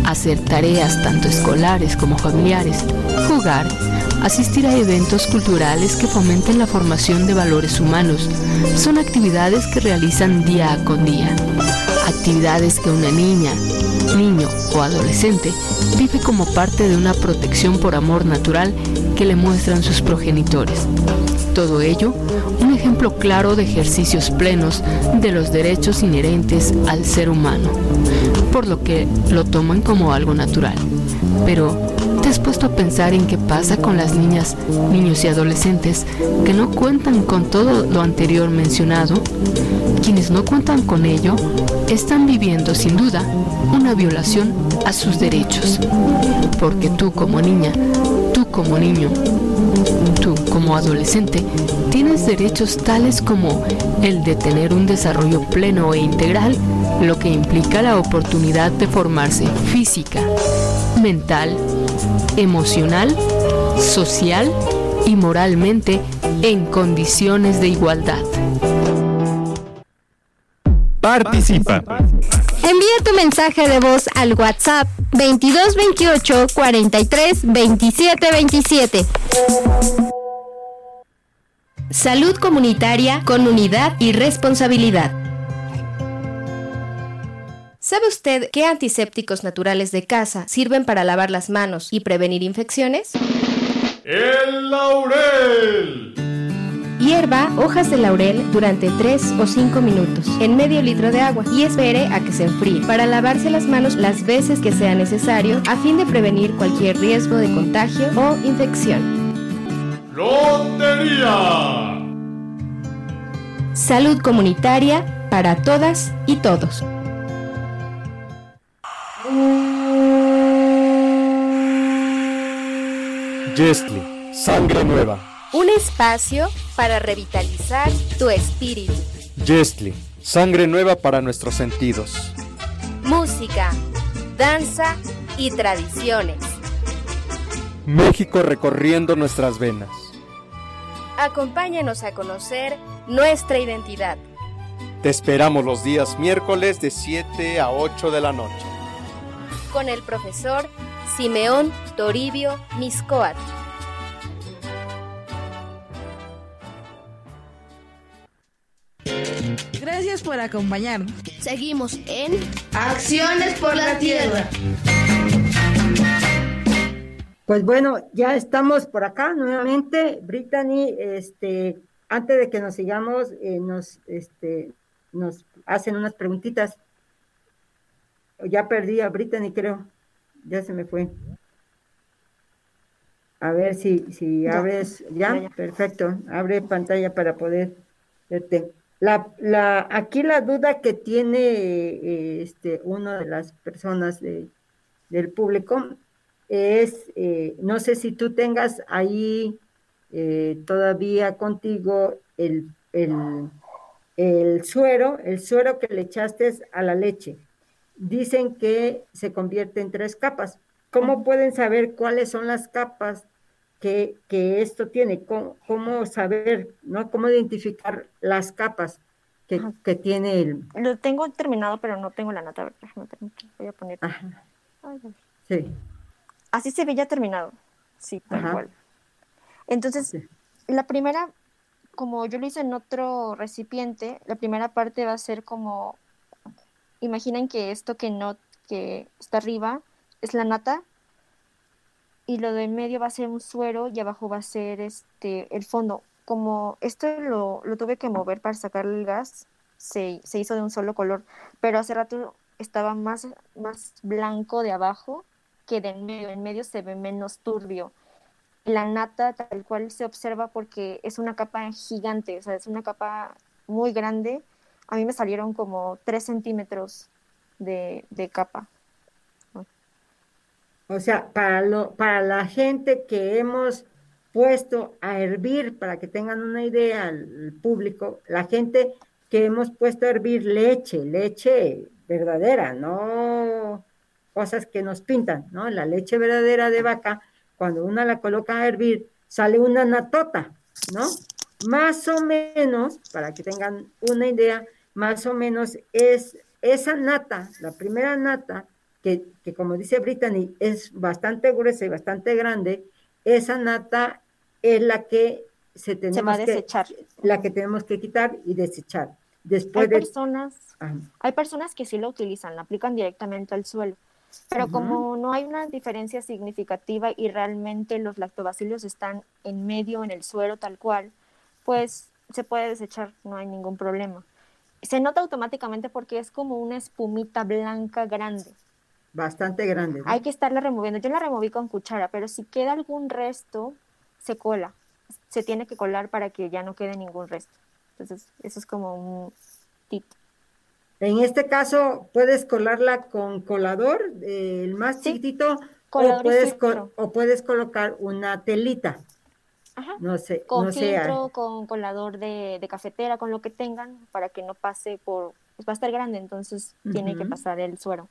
Speaker 9: hacer tareas tanto escolares como familiares, jugar, asistir a eventos culturales que fomenten la formación de valores humanos, son actividades que realizan día con día. Actividades que una niña, niño o adolescente vive como parte de una protección por amor natural que le muestran sus progenitores. Todo ello, un ejemplo claro de ejercicios plenos de los derechos inherentes al ser humano, por lo que lo toman como algo natural. Pero, ¿te has puesto a pensar en qué pasa con las niñas, niños y adolescentes que no cuentan con todo lo anterior mencionado? Quienes no cuentan con ello están viviendo sin duda una violación a sus derechos. Porque tú como niña, tú como niño, tú como adolescente, tienes derechos tales como el de tener un desarrollo pleno e integral, lo que implica la oportunidad de formarse física, mental, emocional, social y moralmente en condiciones de igualdad.
Speaker 6: Participa.
Speaker 2: Envía tu mensaje de voz al WhatsApp 2228 43 27 27. Salud comunitaria con unidad y responsabilidad. ¿Sabe usted qué antisépticos naturales de casa sirven para lavar las manos y prevenir infecciones?
Speaker 10: El laurel Hierva hojas de laurel durante 3 o 5 minutos en medio litro de agua y espere a que se enfríe para lavarse las manos las veces que sea necesario a fin de prevenir cualquier riesgo de contagio o infección.
Speaker 11: Lotería.
Speaker 10: Salud comunitaria para todas y todos.
Speaker 12: Jestli, sangre nueva.
Speaker 13: Un espacio para revitalizar tu espíritu.
Speaker 12: Jestli, sangre nueva para nuestros sentidos.
Speaker 13: Música, danza y tradiciones.
Speaker 12: México recorriendo nuestras venas.
Speaker 13: Acompáñanos a conocer nuestra identidad.
Speaker 12: Te esperamos los días miércoles de 7 a 8 de la noche.
Speaker 13: Con el profesor Simeón Toribio Miscoat.
Speaker 14: Gracias por acompañarnos.
Speaker 13: Seguimos en
Speaker 14: Acciones por la Tierra.
Speaker 3: Pues bueno, ya estamos por acá nuevamente. Brittany, este, antes de que nos sigamos, eh, nos, este, nos hacen unas preguntitas. Ya perdí a Brittany, creo. Ya se me fue. A ver si, si abres, ¿ya? Perfecto. Abre pantalla para poder verte. La, la, aquí la duda que tiene eh, este, una de las personas de, del público es, eh, no sé si tú tengas ahí eh, todavía contigo el, el, el, suero, el suero que le echaste a la leche. Dicen que se convierte en tres capas. ¿Cómo pueden saber cuáles son las capas que, que esto tiene? ¿Cómo, ¿Cómo, saber, no? ¿Cómo identificar las capas que, que, tiene el...
Speaker 4: Lo tengo terminado, pero no tengo la nota. Voy a poner...
Speaker 3: sí.
Speaker 4: Así se ve ya terminado. Sí, tal cual. Entonces, sí. la primera, como yo lo hice en otro recipiente, la primera parte va a ser como, imaginen que esto que no, que está arriba es la nata y lo de en medio va a ser un suero y abajo va a ser este el fondo. Como esto lo, lo tuve que mover para sacarle el gas, se, se, hizo de un solo color, pero hace rato estaba más, más blanco de abajo que de en medio, en medio se ve menos turbio. La nata tal cual se observa porque es una capa gigante, o sea, es una capa muy grande. A mí me salieron como 3 centímetros de, de capa.
Speaker 3: O sea, para, lo, para la gente que hemos puesto a hervir, para que tengan una idea al público, la gente que hemos puesto a hervir leche, leche verdadera, no cosas que nos pintan, ¿no? La leche verdadera de vaca, cuando una la coloca a hervir, sale una natota, ¿no? Más o menos, para que tengan una idea, más o menos es esa nata, la primera nata, que, que como dice Brittany, es bastante gruesa y bastante grande, esa nata es la que se tenemos
Speaker 4: se va a desechar.
Speaker 3: Que, la que tenemos que quitar y desechar. Después
Speaker 4: hay
Speaker 3: de...
Speaker 4: personas, Ajá. hay personas que sí lo utilizan, la aplican directamente al suelo. Pero como no hay una diferencia significativa y realmente los lactobacilos están en medio en el suero tal cual, pues se puede desechar, no hay ningún problema. Se nota automáticamente porque es como una espumita blanca grande.
Speaker 3: Bastante grande. ¿no?
Speaker 4: Hay que estarla removiendo. Yo la removí con cuchara, pero si queda algún resto, se cola. Se tiene que colar para que ya no quede ningún resto. Entonces, eso es como un tip.
Speaker 3: En este caso, puedes colarla con colador, eh, el más sí, chiquitito, o puedes, o puedes colocar una telita.
Speaker 4: Ajá.
Speaker 3: No sé.
Speaker 4: Con
Speaker 3: no
Speaker 4: filtro,
Speaker 3: sé.
Speaker 4: con colador de, de, cafetera, con lo que tengan, para que no pase por. Pues va a estar grande, entonces uh -huh. tiene que pasar el suero.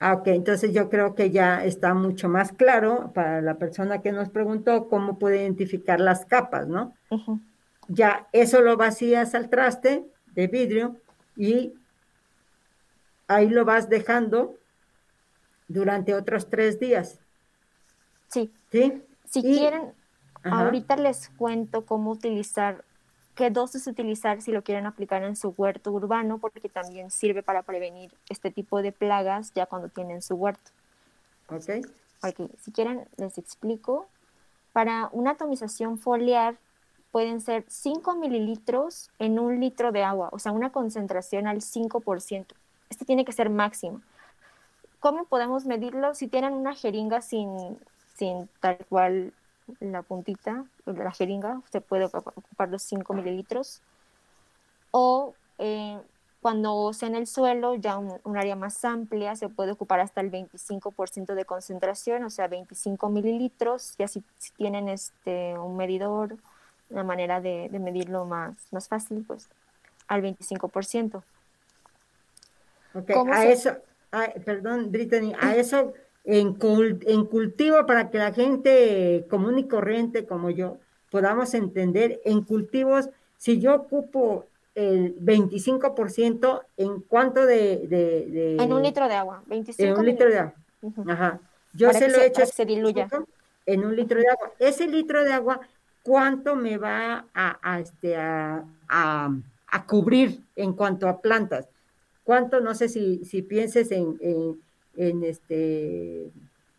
Speaker 3: Ah, ok, entonces yo creo que ya está mucho más claro para la persona que nos preguntó cómo puede identificar las capas, ¿no?
Speaker 4: Uh -huh.
Speaker 3: Ya eso lo vacías al traste de vidrio y ahí lo vas dejando durante otros tres días.
Speaker 4: Sí.
Speaker 3: ¿Sí?
Speaker 4: Si y, quieren, ajá. ahorita les cuento cómo utilizar, qué dosis utilizar si lo quieren aplicar en su huerto urbano, porque también sirve para prevenir este tipo de plagas ya cuando tienen su huerto.
Speaker 3: Ok.
Speaker 4: Ok, si quieren les explico. Para una atomización foliar pueden ser 5 mililitros en un litro de agua, o sea, una concentración al 5%. Este tiene que ser máximo. ¿Cómo podemos medirlo? Si tienen una jeringa sin, sin tal cual la puntita de la jeringa, se puede ocupar los 5 mililitros. O eh, cuando sea en el suelo, ya un, área más amplia, se puede ocupar hasta el 25% de concentración, o sea, 25 mililitros. Ya si, si tienen este, un medidor, una manera de, medirlo más, más fácil, pues al 25%.
Speaker 3: Ok, a eso, perdón, Brittany, a eso en, en cultivo para que la gente común y corriente como yo podamos entender, en cultivos, si yo ocupo el 25%, ¿en cuánto de,
Speaker 4: En un litro de agua, 25
Speaker 3: En un litro de agua. Ajá. Yo se lo he hecho...
Speaker 4: Se diluya.
Speaker 3: En un litro de agua. Ese litro de agua cuánto me va a, este, a, cubrir en cuanto a plantas. Cuánto, no sé si, si pienses en, en, este,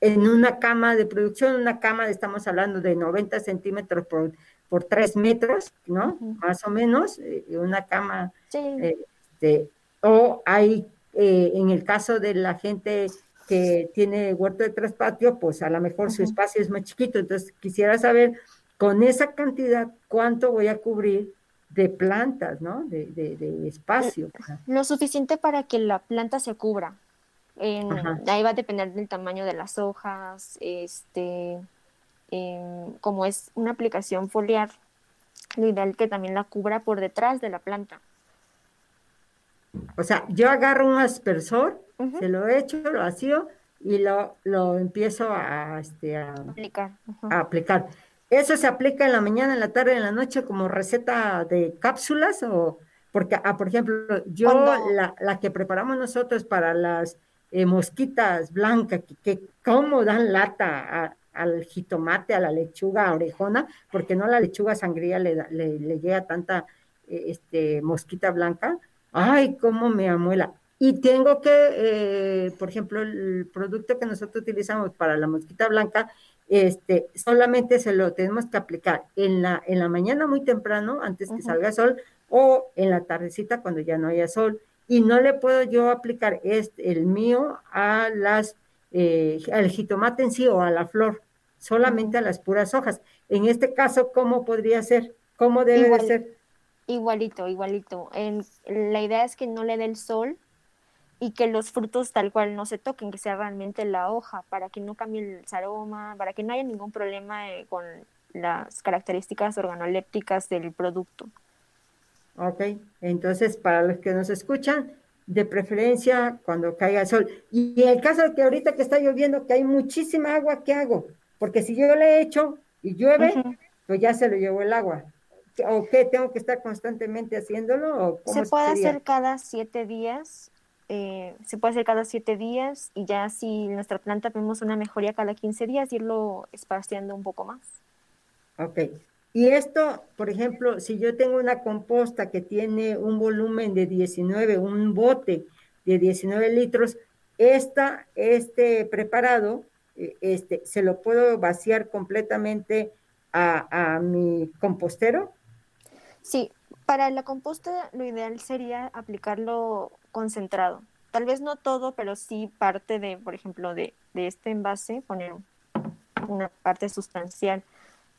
Speaker 3: en una cama de producción, una cama, estamos hablando de 90 centímetros por, por 3 metros, ¿no? Más o menos, eh, una cama. Este, o hay, eh, en el caso de la gente que tiene huerto de tres patios, pues a lo mejor su espacio es más chiquito. Entonces, quisiera saber con esa cantidad, ¿cuánto voy a cubrir de plantas, ¿no? De, de, espacio.
Speaker 4: Eh, lo suficiente para que la planta se cubra. Ahí va a depender del tamaño de las hojas, este, como es una aplicación foliar, lo ideal que también la cubra por detrás de la planta.
Speaker 3: O sea, yo agarro un aspersor, se lo echo, lo vacío y lo, lo empiezo a, este, a
Speaker 4: aplicar.
Speaker 3: A aplicar. ¿Eso se aplica en la mañana, en la tarde, en la noche como receta de cápsulas? o Porque, ah, por ejemplo, yo la, la, que preparamos nosotros para las eh, mosquitas blancas, que, que cómo dan lata al jitomate, a la lechuga orejona, porque no la lechuga sangría le, le, le llega tanta eh, este, mosquita blanca. Ay, cómo me amuela. Y tengo que, eh, por ejemplo, el producto que nosotros utilizamos para la mosquita blanca este, solamente se lo tenemos que aplicar en la, en la mañana muy temprano, antes que salga sol, o en la tardecita cuando ya no haya sol. Y no le puedo yo aplicar este, el mío a las, eh, al jitomate en sí o a la flor, solamente a las puras hojas. En este caso, ¿cómo podría ser? ¿Cómo debe ser?
Speaker 4: Igualito, igualito. En, la idea es que no le dé el sol y que los frutos tal cual no se toquen, que sea realmente la hoja, para que no cambie el aroma, para que no haya ningún problema eh, con las características organolépticas del producto.
Speaker 3: Ok, entonces para los que nos escuchan, de preferencia cuando caiga el sol. Y en el caso de que ahorita que está lloviendo, que hay muchísima agua, ¿qué hago? Porque si yo le echo y llueve, pues ya se lo llevó el agua. ¿O qué? ¿Tengo que estar constantemente haciéndolo?
Speaker 4: se puede hacer cada siete días eh, se puede hacer cada siete días y ya si nuestra planta vemos una mejoría cada 15 días, irlo esparciendo un poco más.
Speaker 3: Ok. Y esto, por ejemplo, si yo tengo una composta que tiene un volumen de 19, un bote de 19 litros, esta, este preparado, eh, este, ¿se lo puedo vaciar completamente a, a mi compostero?
Speaker 4: Sí, para la composta lo ideal sería aplicarlo concentrado. Tal vez no todo, pero sí parte de, por ejemplo, de, este envase, poner una parte sustancial,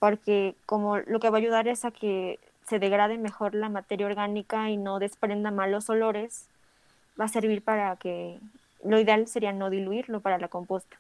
Speaker 4: porque como lo que va a ayudar es a que se degrade mejor la materia orgánica y no desprenda malos olores, va a servir para que lo ideal sería no diluirlo para la composta.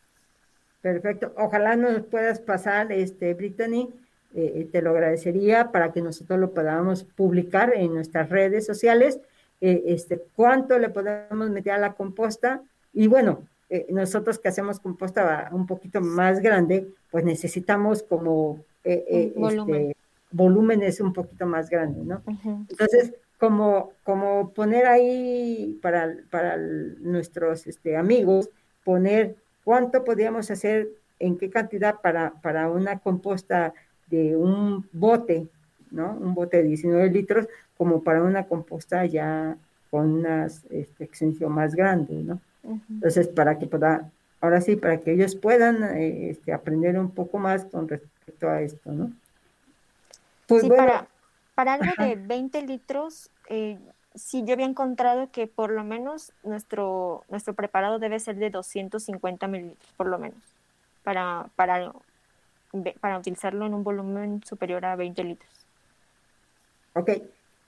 Speaker 3: Perfecto. Ojalá nos puedas pasar, este, Brittany, eh, te lo agradecería para que nosotros lo podamos publicar en nuestras redes sociales eh, este, cuánto le podemos meter a la composta. Y bueno, eh, nosotros que hacemos composta un poquito más grande, pues necesitamos como eh, este, volúmenes un poquito más grandes, ¿no? Entonces, como, como poner ahí para, para nuestros este, amigos, poner cuánto podríamos hacer, en qué cantidad para, para una composta de un bote, ¿no? Un bote de 19 litros, como para una composta ya con una este, extensión más grande, ¿no? Entonces, para que pueda, ahora sí, para que ellos puedan eh, este, aprender un poco más con respecto a esto, ¿no?
Speaker 4: Pues para, para algo de 20 litros, eh, sí, yo había encontrado que por lo menos nuestro, nuestro preparado debe ser de 250 mililitros, por lo menos, para, para, para utilizarlo en un volumen superior a 20 litros.
Speaker 3: Ok,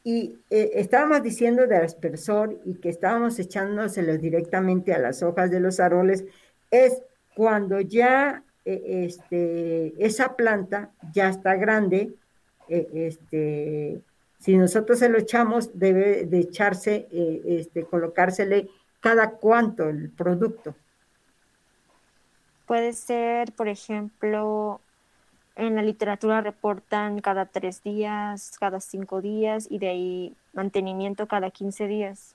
Speaker 3: y eh, estábamos diciendo de aspersor y que estábamos echándoselo directamente a las hojas de los árboles, es cuando ya este, esa planta ya está grande, eh, este, si nosotros se lo echamos, debe de echarse, este, colocársele cada cuánto el producto.
Speaker 4: Puede ser, por ejemplo, en la literatura reportan cada tres días, cada cinco días y de ahí mantenimiento cada 15 días.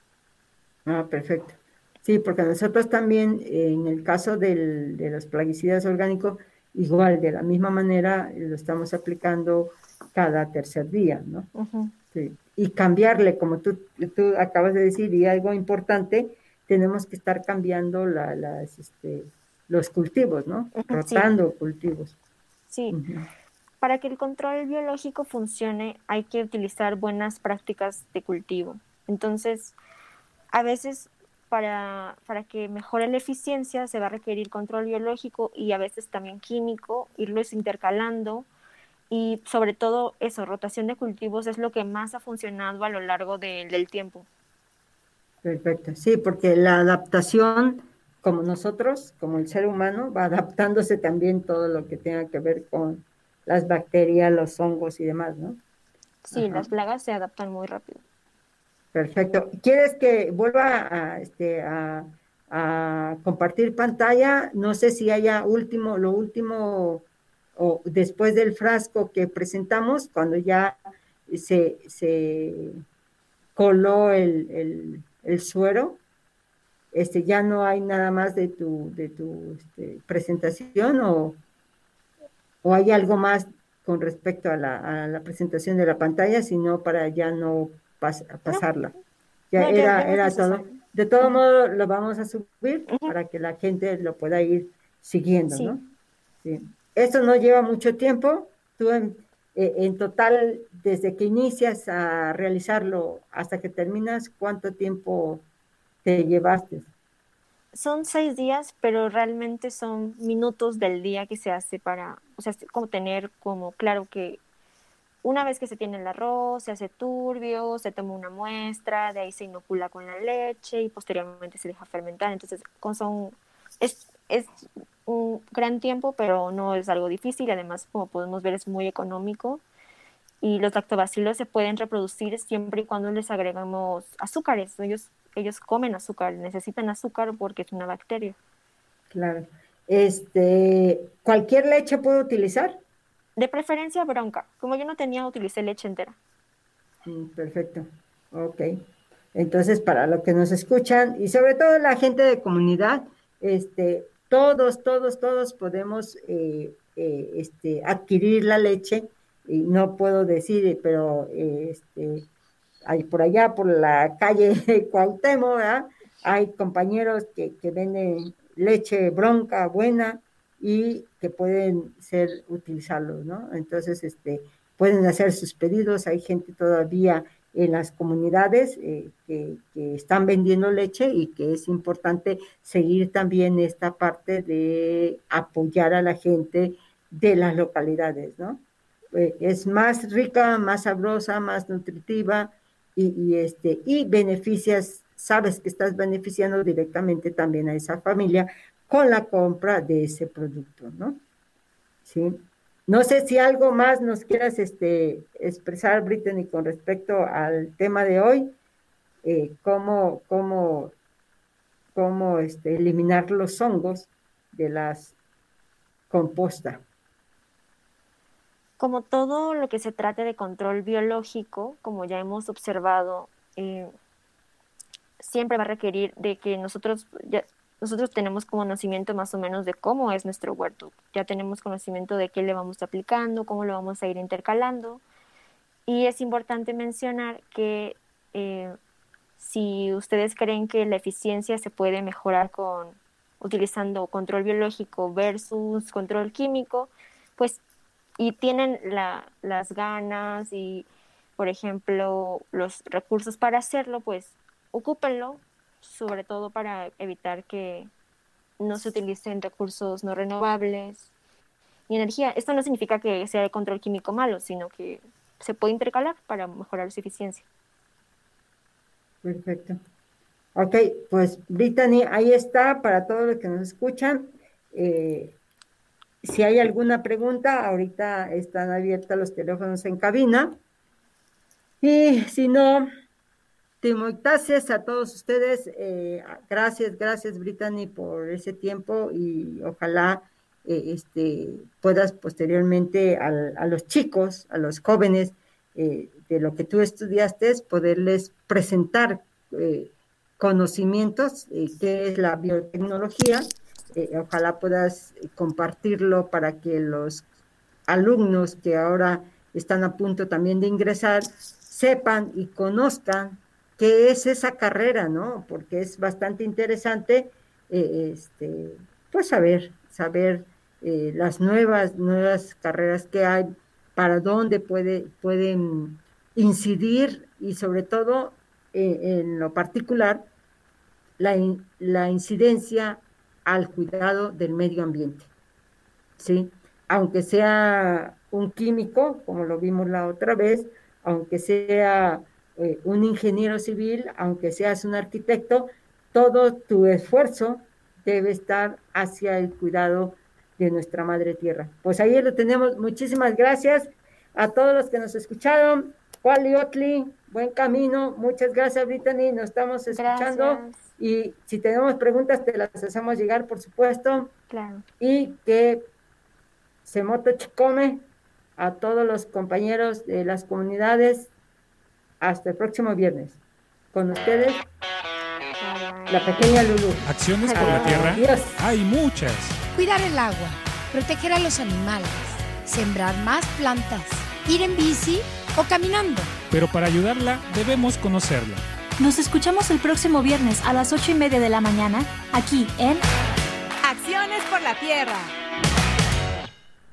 Speaker 3: Ah, perfecto. Sí, porque nosotros también, en el caso del, de los plaguicidas orgánicos, igual, de la misma manera, lo estamos aplicando cada tercer día, ¿no? sí. Y cambiarle, como tú, tú acabas de decir, y algo importante, tenemos que estar cambiando la, las, este, los cultivos, ¿no? Rotando cultivos.
Speaker 4: Sí. Para que el control biológico funcione hay que utilizar buenas prácticas de cultivo. Entonces, a veces para, para, que mejore la eficiencia se va a requerir control biológico y a veces también químico, irlos intercalando y sobre todo eso, rotación de cultivos es lo que más ha funcionado a lo largo del tiempo.
Speaker 3: Perfecto, sí, porque la adaptación como nosotros, como el ser humano, va adaptándose también todo lo que tenga que ver con las bacterias, los hongos y demás, ¿no?
Speaker 4: Sí, las plagas se adaptan muy rápido.
Speaker 3: Perfecto. ¿Quieres que vuelva a, este, a, compartir pantalla? No sé si haya último, lo último, o después del frasco que presentamos, cuando ya se, se coló el, el suero, este, ya no hay nada más de tu, de tu este, presentación o, o, hay algo más con respecto a la, presentación de la pantalla, sino para ya no pasarla. Ya era, era todo. De todo modo, lo vamos a subir para que la gente lo pueda ir siguiendo, ¿no? Sí. Esto no lleva mucho tiempo. Tú en, eh, en, total, desde que inicias a realizarlo hasta que terminas, ¿cuánto tiempo te llevaste?
Speaker 4: Son seis días, pero realmente son minutos del día que se hace para, o sea, como tener como claro que una vez que se tiene el arroz, se hace turbio, se toma una muestra, de ahí se inocula con la leche y posteriormente se deja fermentar. Entonces, son, es, es un gran tiempo, pero no es algo difícil. Además, como podemos ver, es muy económico y los lactobacilos se pueden reproducir siempre y cuando les agregamos azúcares. Ellos ellos comen azúcar, necesitan azúcar porque es una bacteria.
Speaker 3: Claro. Este, ¿cualquier leche puedo utilizar?
Speaker 4: De preferencia bronca. Como yo no tenía, utilicé leche entera.
Speaker 3: Mm, perfecto. Ok. Entonces, para los que nos escuchan y sobre todo la gente de comunidad, este, todos, todos, todos podemos eh, eh, este, adquirir la leche. Y no puedo decir, pero este, hay por allá, por la calle Cuauhtémoc, hay compañeros que, venden leche bronca buena y que pueden ser utilizados, ¿no? Entonces, este, pueden hacer sus pedidos, hay gente todavía en las comunidades eh, que, están vendiendo leche y que es importante seguir también esta parte de apoyar a la gente de las localidades, ¿no? Eh, es más rica, más sabrosa, más nutritiva, y, este, y beneficias, sabes que estás beneficiando directamente también a esa familia con la compra de ese producto, ¿no? Sí. No sé si algo más nos quieras este, expresar, Brittany, con respecto al tema de hoy, eh, cómo, cómo, cómo este, eliminar los hongos de las composta
Speaker 4: como todo lo que se trate de control biológico, como ya hemos observado, eh, siempre va a requerir de que nosotros ya, nosotros tenemos conocimiento más o menos de cómo es nuestro huerto. Ya tenemos conocimiento de qué le vamos aplicando, cómo lo vamos a ir intercalando. Y es importante mencionar que eh, si ustedes creen que la eficiencia se puede mejorar con utilizando control biológico versus control químico, pues y tienen las ganas y, por ejemplo, los recursos para hacerlo, pues ocúpenlo, sobre todo para evitar que no se utilicen recursos no renovables y energía. Esto no significa que sea el control químico malo, sino que se puede intercalar para mejorar su eficiencia.
Speaker 3: Perfecto. Ok, pues Brittany, ahí está para todos los que nos escuchan. Eh, si hay alguna pregunta, ahorita están abiertos los teléfonos en cabina. Y si no, gracias a todos ustedes. Eh, gracias, gracias Brittany por ese tiempo y ojalá eh, este, puedas posteriormente a los chicos, a los jóvenes eh, de lo que tú estudiaste, poderles presentar conocimientos, qué es la biotecnología. ojalá puedas compartirlo para que los alumnos que ahora están a punto también de ingresar sepan y conozcan qué es esa carrera, ¿no? Porque es bastante interesante, eh, este, pues saber, saber eh, las nuevas, nuevas carreras que hay, para dónde puede, pueden incidir y sobre todo eh, en lo particular la, la incidencia al cuidado del medio ambiente, ¿sí? Aunque sea un químico, como lo vimos la otra vez, aunque sea eh, un ingeniero civil, aunque seas un arquitecto, todo tu esfuerzo debe estar hacia el cuidado de nuestra madre tierra. Pues ahí lo tenemos. Muchísimas gracias a todos los que nos escucharon. Wally Otli, buen camino. Muchas gracias, Brittany. Nos estamos escuchando. Y si tenemos preguntas, te las hacemos llegar, por supuesto.
Speaker 4: Claro.
Speaker 3: Y que Semoto Chicome, a todos los compañeros de las comunidades hasta el próximo viernes. Con ustedes, la pequeña Lulu.
Speaker 1: Acciones por la tierra. Hay muchas.
Speaker 2: Cuidar el agua, proteger a los animales, sembrar más plantas, ir en bici o caminando.
Speaker 1: Pero para ayudarla debemos conocerla.
Speaker 11: Nos escuchamos el próximo viernes a las ocho y media de la mañana, aquí en
Speaker 14: Acciones por la Tierra.